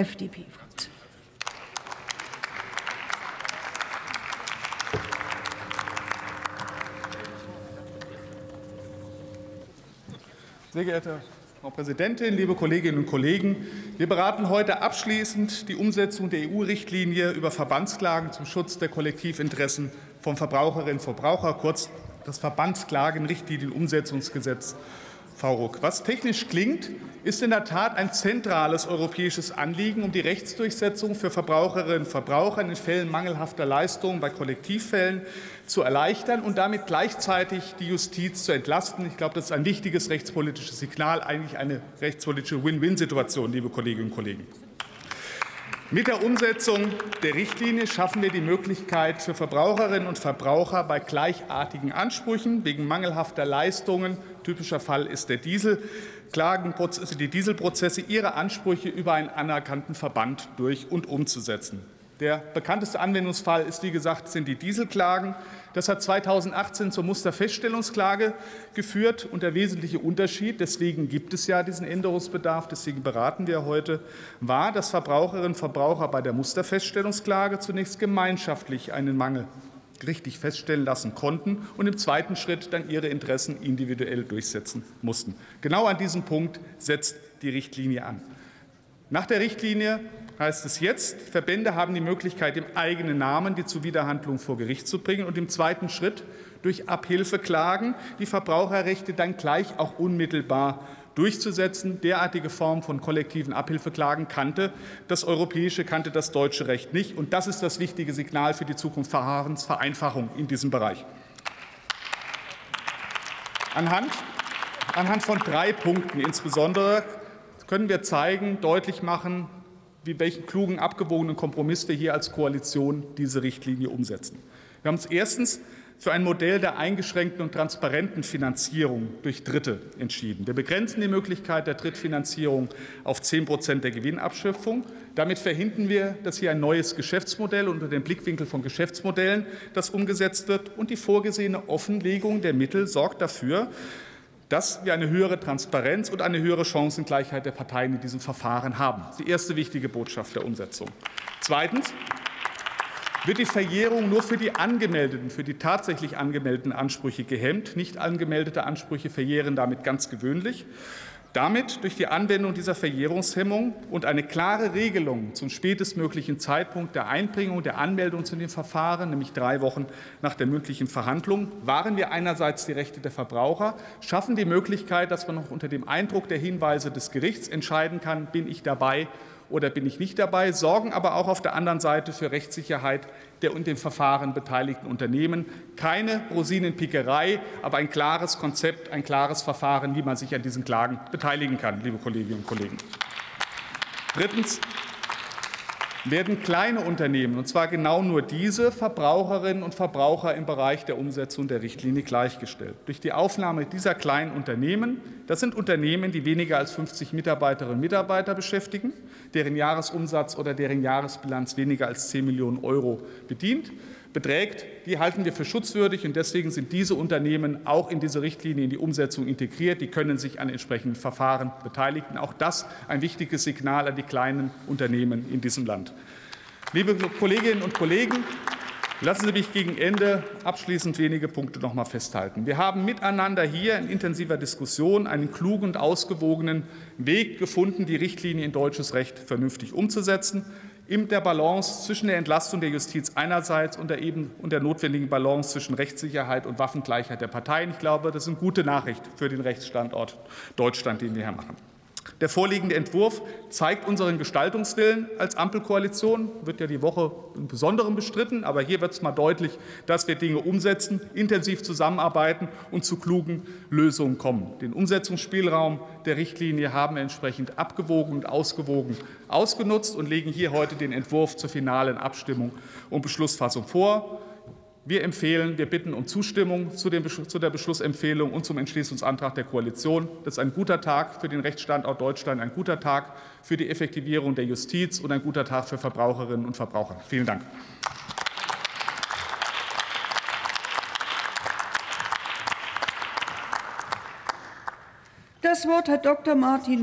FDP-Fraktion. Sehr geehrte Frau Präsidentin, liebe Kolleginnen und Kollegen! Wir beraten heute abschließend die Umsetzung der EU-Richtlinie über Verbandsklagen zum Schutz der Kollektivinteressen von Verbraucherinnen und Verbrauchern, kurz das Verbandsklagen-Richtlinienumsetzungsgesetz VRUG. Was technisch klingt, ist in der Tat ein zentrales europäisches Anliegen, um die Rechtsdurchsetzung für Verbraucherinnen und Verbraucher in Fällen mangelhafter Leistungen bei Kollektivfällen zu erleichtern und damit gleichzeitig die Justiz zu entlasten. Ich glaube, das ist ein wichtiges rechtspolitisches Signal, eigentlich eine rechtspolitische Win-Win-Situation, liebe Kolleginnen und Kollegen. Mit der Umsetzung der Richtlinie schaffen wir die Möglichkeit für Verbraucherinnen und Verbraucher bei gleichartigen Ansprüchen wegen mangelhafter Leistungen typischer Fall ist der Diesel die Dieselprozesse ihre Ansprüche über einen anerkannten Verband durch und umzusetzen. Der bekannteste Anwendungsfall ist, wie gesagt, sind die Dieselklagen. Das hat 2018 zur Musterfeststellungsklage geführt. Und der wesentliche Unterschied, deswegen gibt es ja diesen Änderungsbedarf, deswegen beraten wir heute, war, dass Verbraucherinnen und Verbraucher bei der Musterfeststellungsklage zunächst gemeinschaftlich einen Mangel richtig feststellen lassen konnten und im zweiten Schritt dann ihre Interessen individuell durchsetzen mussten. Genau an diesem Punkt setzt die Richtlinie an. Nach der Richtlinie heißt es jetzt, Verbände haben die Möglichkeit, im eigenen Namen die Zuwiderhandlung vor Gericht zu bringen und im zweiten Schritt durch Abhilfeklagen die Verbraucherrechte dann gleich auch unmittelbar durchzusetzen. Derartige Formen von kollektiven Abhilfeklagen kannte das europäische, kannte das deutsche Recht nicht. Und das ist das wichtige Signal für die Zukunft Verfahrensvereinfachung in diesem Bereich. Anhand, anhand von drei Punkten insbesondere können wir zeigen, deutlich machen, wie welchen klugen, abgewogenen Kompromiss wir hier als Koalition diese Richtlinie umsetzen. Wir haben uns erstens für ein Modell der eingeschränkten und transparenten Finanzierung durch Dritte entschieden. Wir begrenzen die Möglichkeit der Drittfinanzierung auf 10 Prozent der Gewinnabschöpfung. Damit verhindern wir, dass hier ein neues Geschäftsmodell unter dem Blickwinkel von Geschäftsmodellen das umgesetzt wird. Und die vorgesehene Offenlegung der Mittel sorgt dafür, dass wir eine höhere Transparenz und eine höhere Chancengleichheit der Parteien in diesem Verfahren haben. Das ist die erste wichtige Botschaft der Umsetzung. Zweitens wird die Verjährung nur für die angemeldeten, für die tatsächlich angemeldeten Ansprüche gehemmt. Nicht angemeldete Ansprüche verjähren damit ganz gewöhnlich. Damit durch die Anwendung dieser Verjährungshemmung und eine klare Regelung zum spätestmöglichen Zeitpunkt der Einbringung der Anmeldung zu den Verfahren, nämlich drei Wochen nach der mündlichen Verhandlung, wahren wir einerseits die Rechte der Verbraucher, schaffen die Möglichkeit, dass man noch unter dem Eindruck der Hinweise des Gerichts entscheiden kann, bin ich dabei oder bin ich nicht dabei, sorgen aber auch auf der anderen Seite für Rechtssicherheit der und dem Verfahren beteiligten Unternehmen. Keine Rosinenpickerei, aber ein klares Konzept, ein klares Verfahren, wie man sich an diesen Klagen beteiligen kann, liebe Kolleginnen und Kollegen. Drittens werden kleine Unternehmen, und zwar genau nur diese Verbraucherinnen und Verbraucher im Bereich der Umsetzung der Richtlinie gleichgestellt. Durch die Aufnahme dieser kleinen Unternehmen, das sind Unternehmen, die weniger als 50 Mitarbeiterinnen und Mitarbeiter beschäftigen, deren Jahresumsatz oder deren Jahresbilanz weniger als 10 Millionen Euro bedient, beträgt, die halten wir für schutzwürdig. Und deswegen sind diese Unternehmen auch in diese Richtlinie in die Umsetzung integriert. Die können sich an entsprechenden Verfahren beteiligen. Auch das ein wichtiges Signal an die kleinen Unternehmen in diesem Land. Liebe Kolleginnen und Kollegen, Lassen Sie mich gegen Ende abschließend wenige Punkte noch mal festhalten. Wir haben miteinander hier in intensiver Diskussion einen klugen und ausgewogenen Weg gefunden, die Richtlinie in deutsches Recht vernünftig umzusetzen in der Balance zwischen der Entlastung der Justiz einerseits und der, eben, und der notwendigen Balance zwischen Rechtssicherheit und Waffengleichheit der Parteien. Ich glaube, das ist eine gute Nachricht für den Rechtsstandort Deutschland, den wir hier machen. Der vorliegende Entwurf zeigt unseren Gestaltungswillen als Ampelkoalition. Wird ja die Woche im Besonderen bestritten, aber hier wird es mal deutlich, dass wir Dinge umsetzen, intensiv zusammenarbeiten und zu klugen Lösungen kommen. Den Umsetzungsspielraum der Richtlinie haben wir entsprechend abgewogen und ausgewogen ausgenutzt und legen hier heute den Entwurf zur finalen Abstimmung und Beschlussfassung vor. Wir empfehlen, wir bitten um Zustimmung zu, der Beschlussempfehlung und zum Entschließungsantrag der Koalition. Das ist ein guter Tag für den Rechtsstandort Deutschland, ein guter Tag für die Effektivierung der Justiz und ein guter Tag für Verbraucherinnen und Verbraucher. Vielen Dank. Das Wort hat Dr. Martin